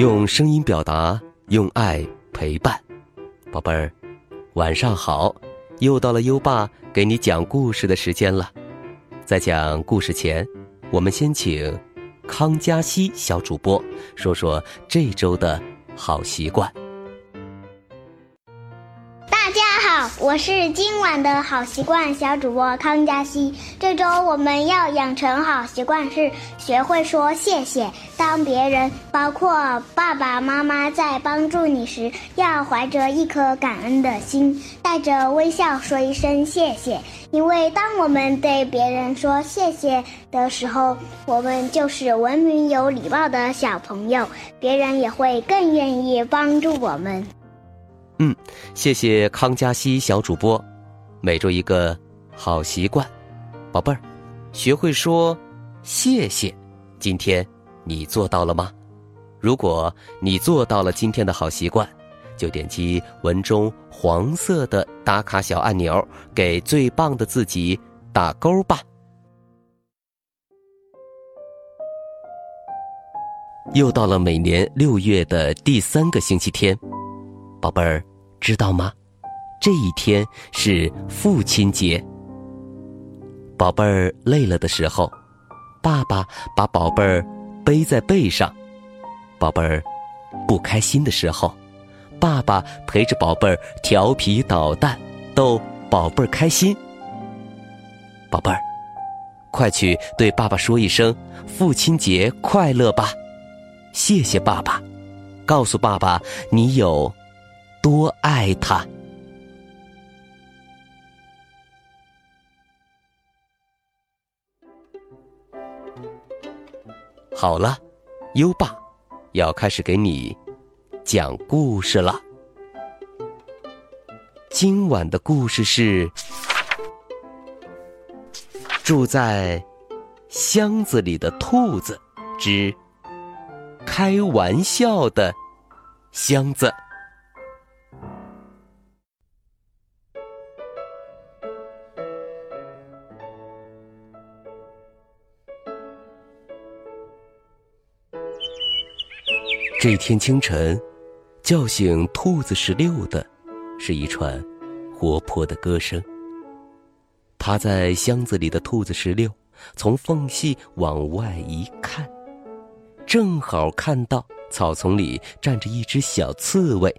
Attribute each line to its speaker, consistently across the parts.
Speaker 1: 用声音表达，用爱陪伴，宝贝儿，晚上好！又到了优爸给你讲故事的时间了。在讲故事前，我们先请康佳熙小主播说说这周的好习惯。
Speaker 2: 大家好我是今晚的好习惯小主播康佳熙。这周我们要养成好习惯是学会说谢谢。当别人，包括爸爸妈妈在帮助你时，要怀着一颗感恩的心，带着微笑说一声谢谢。因为当我们对别人说谢谢的时候，我们就是文明有礼貌的小朋友，别人也会更愿意帮助我们。
Speaker 1: 嗯，谢谢康佳熙小主播，每周一个好习惯，宝贝儿，学会说谢谢。今天你做到了吗？如果你做到了今天的好习惯，就点击文中黄色的打卡小按钮，给最棒的自己打勾吧。又到了每年六月的第三个星期天，宝贝儿。知道吗？这一天是父亲节。宝贝儿累了的时候，爸爸把宝贝儿背在背上；宝贝儿不开心的时候，爸爸陪着宝贝儿调皮捣蛋，逗宝贝儿开心。宝贝儿，快去对爸爸说一声“父亲节快乐”吧！谢谢爸爸，告诉爸爸你有。多爱他。好了，优爸要开始给你讲故事了。今晚的故事是住在箱子里的兔子之开玩笑的箱子。这天清晨，叫醒兔子十六的，是一串活泼的歌声。趴在箱子里的兔子十六，从缝隙往外一看，正好看到草丛里站着一只小刺猬，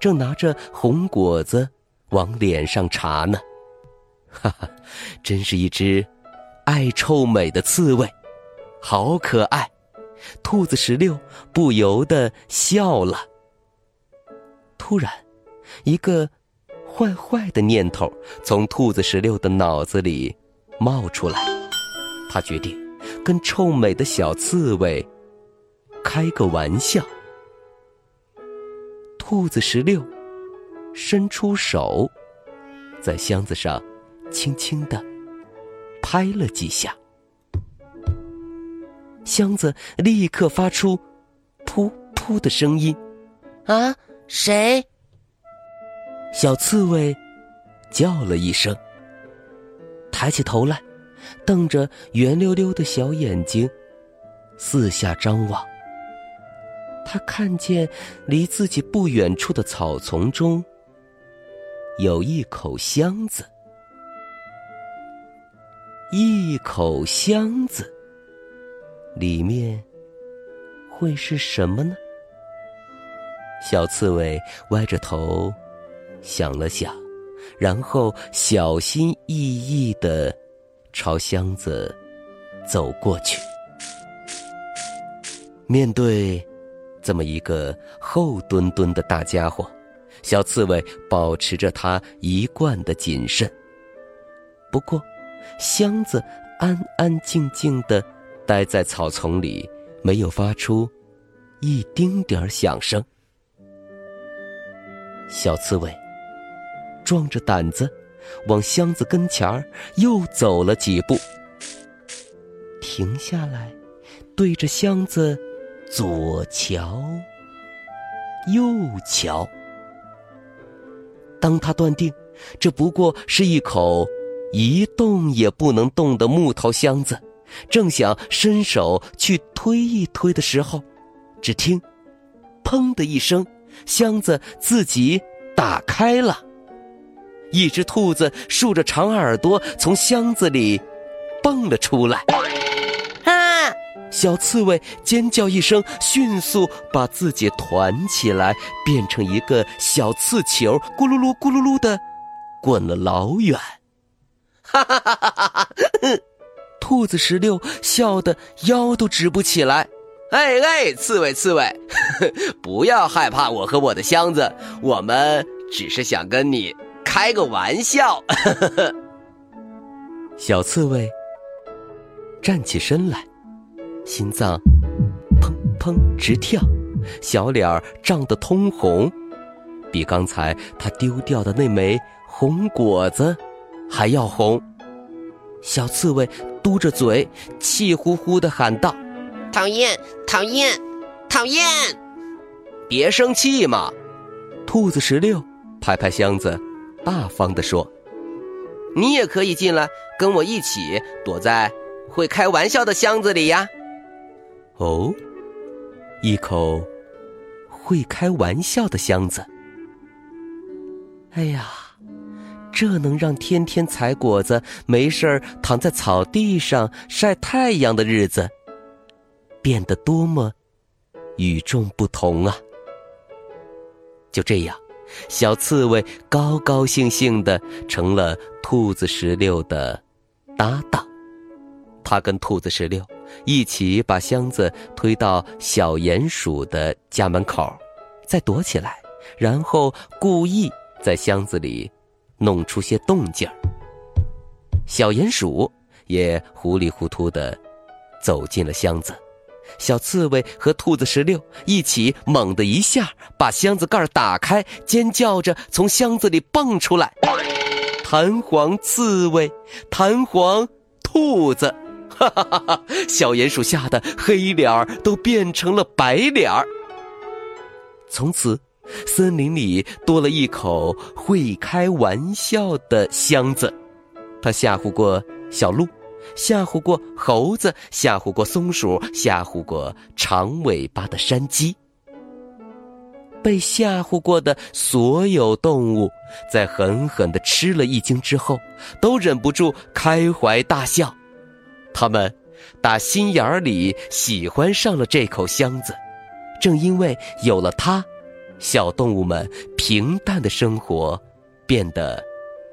Speaker 1: 正拿着红果子往脸上插呢。哈哈，真是一只爱臭美的刺猬，好可爱。兔子十六不由得笑了。突然，一个坏坏的念头从兔子十六的脑子里冒出来，他决定跟臭美的小刺猬开个玩笑。兔子十六伸出手，在箱子上轻轻的拍了几下。箱子立刻发出“噗噗”的声音。
Speaker 3: 啊，谁？
Speaker 1: 小刺猬叫了一声，抬起头来，瞪着圆溜溜的小眼睛，四下张望。他看见离自己不远处的草丛中有一口箱子，一口箱子。里面会是什么呢？小刺猬歪着头想了想，然后小心翼翼的朝箱子走过去。面对这么一个厚墩墩的大家伙，小刺猬保持着它一贯的谨慎。不过，箱子安安静静的。待在草丛里，没有发出一丁点儿响声。小刺猬壮着胆子往箱子跟前儿又走了几步，停下来，对着箱子左瞧右瞧。当他断定这不过是一口一动也不能动的木头箱子。正想伸手去推一推的时候，只听砰的一声，箱子自己打开了。一只兔子竖着长耳朵从箱子里蹦了出来。
Speaker 3: 啊！
Speaker 1: 小刺猬尖叫一声，迅速把自己团起来，变成一个小刺球，咕噜噜咕噜噜的滚了老远。哈哈哈哈哈哈！兔子石榴笑得腰都直不起来。
Speaker 4: 哎哎，刺猬刺猬，不要害怕我和我的箱子，我们只是想跟你。开个玩笑，
Speaker 1: 小刺猬站起身来，心脏砰砰直跳，小脸儿涨得通红，比刚才他丢掉的那枚红果子还要红。小刺猬嘟着嘴，气呼呼的喊道：“
Speaker 3: 讨厌，讨厌，讨厌！
Speaker 4: 别生气嘛！”
Speaker 1: 兔子十六拍拍箱子。大方地说：“
Speaker 4: 你也可以进来，跟我一起躲在会开玩笑的箱子里呀。”
Speaker 1: 哦，一口会开玩笑的箱子。哎呀，这能让天天采果子、没事儿躺在草地上晒太阳的日子变得多么与众不同啊！就这样。小刺猬高高兴兴的成了兔子石榴的搭档，他跟兔子石榴一起把箱子推到小鼹鼠的家门口，再躲起来，然后故意在箱子里弄出些动静小鼹鼠也糊里糊涂的走进了箱子。小刺猬和兔子石榴一起猛地一下把箱子盖打开，尖叫着从箱子里蹦出来。弹簧刺猬，弹簧兔子，哈哈哈哈！小鼹鼠吓得黑脸儿都变成了白脸儿。从此，森林里多了一口会开玩笑的箱子。他吓唬过小鹿。吓唬过猴子，吓唬过松鼠，吓唬过长尾巴的山鸡。被吓唬过的所有动物，在狠狠的吃了一惊之后，都忍不住开怀大笑。他们打心眼里喜欢上了这口箱子，正因为有了它，小动物们平淡的生活变得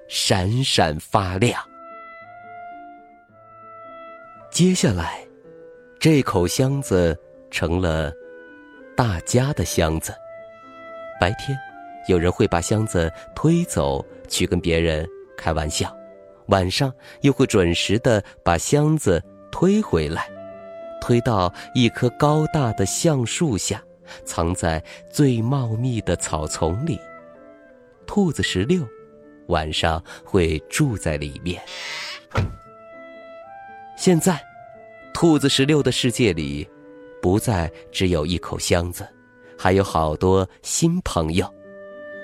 Speaker 1: 闪闪发亮。接下来，这口箱子成了大家的箱子。白天，有人会把箱子推走去跟别人开玩笑；晚上，又会准时的把箱子推回来，推到一棵高大的橡树下，藏在最茂密的草丛里。兔子石榴晚上会住在里面。现在，兔子十六的世界里，不再只有一口箱子，还有好多新朋友。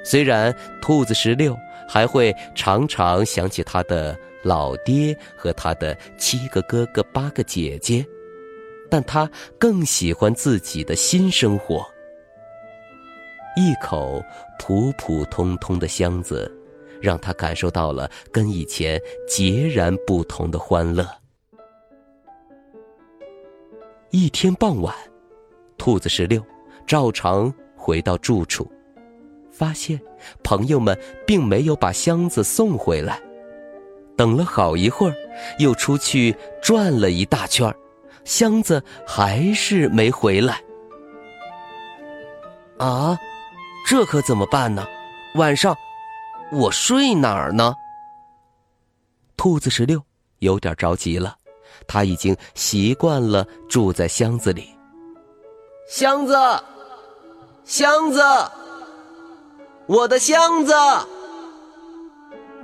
Speaker 1: 虽然兔子十六还会常常想起他的老爹和他的七个哥哥、八个姐姐，但他更喜欢自己的新生活。一口普普通通的箱子，让他感受到了跟以前截然不同的欢乐。一天傍晚，兔子十六照常回到住处，发现朋友们并没有把箱子送回来。等了好一会儿，又出去转了一大圈箱子还是没回来。啊，这可怎么办呢？晚上我睡哪儿呢？兔子十六有点着急了。他已经习惯了住在箱子里。
Speaker 4: 箱子，箱子，我的箱子！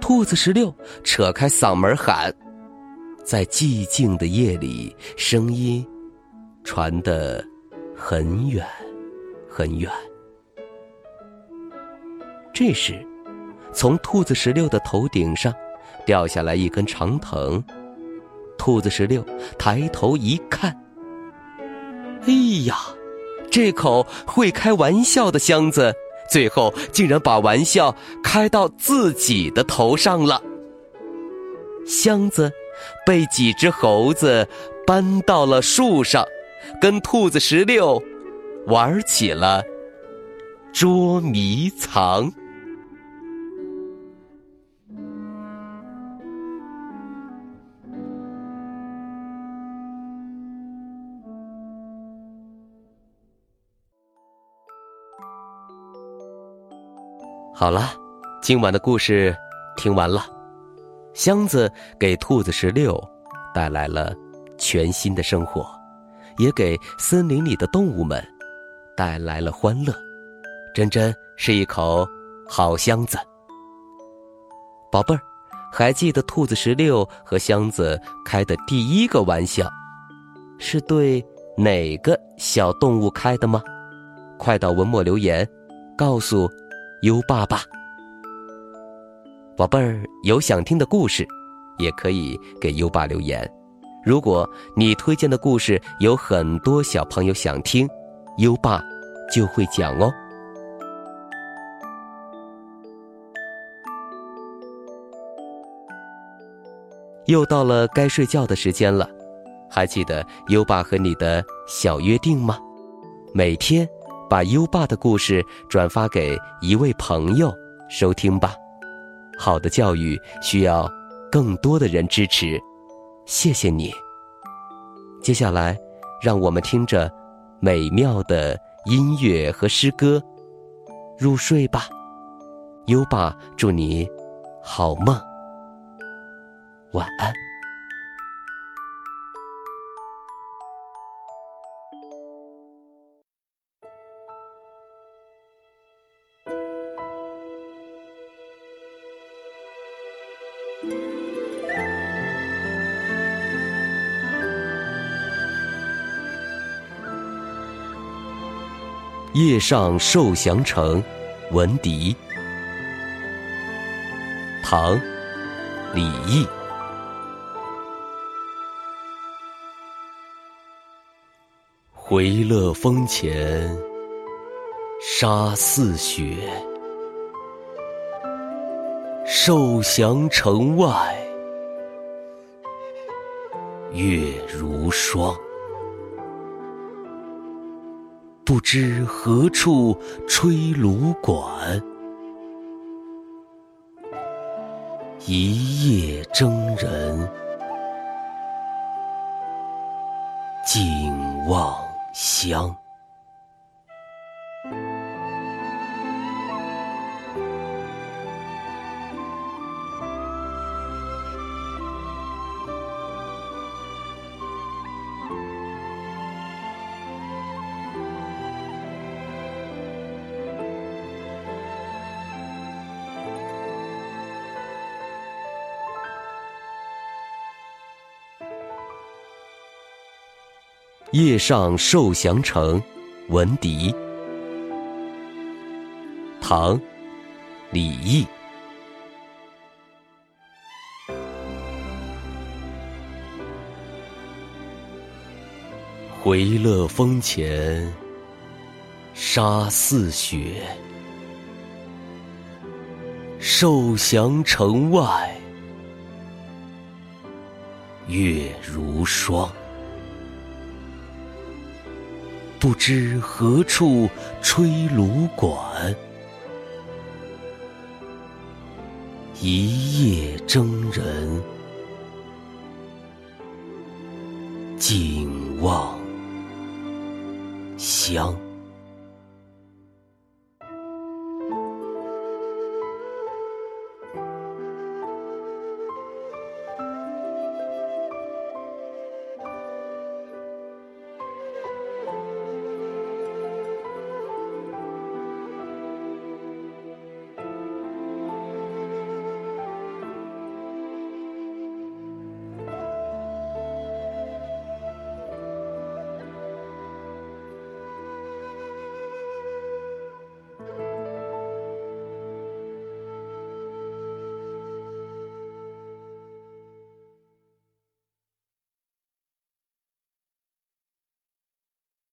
Speaker 1: 兔子十六扯开嗓门喊，在寂静的夜里，声音传得很远，很远。这时，从兔子十六的头顶上掉下来一根长藤。兔子十六抬头一看，哎呀，这口会开玩笑的箱子，最后竟然把玩笑开到自己的头上了。箱子被几只猴子搬到了树上，跟兔子石榴玩起了捉迷藏。好了，今晚的故事听完了。箱子给兔子十六带来了全新的生活，也给森林里的动物们带来了欢乐。真真是一口好箱子。宝贝儿，还记得兔子十六和箱子开的第一个玩笑，是对哪个小动物开的吗？快到文末留言，告诉。优爸爸，宝贝儿，有想听的故事，也可以给优爸留言。如果你推荐的故事有很多小朋友想听，优爸就会讲哦。又到了该睡觉的时间了，还记得优爸和你的小约定吗？每天。把优爸的故事转发给一位朋友收听吧。好的教育需要更多的人支持，谢谢你。接下来，让我们听着美妙的音乐和诗歌入睡吧。优爸祝你好梦，晚安。夜上受降城，闻笛。唐·李益。回乐峰前沙似雪，受降城外月如霜。不知何处吹芦管，一夜征人尽望乡。夜上受降城，闻笛。唐·李益。回乐峰前沙似雪，受降城外月如霜。不知何处吹芦管，一夜征人尽望乡。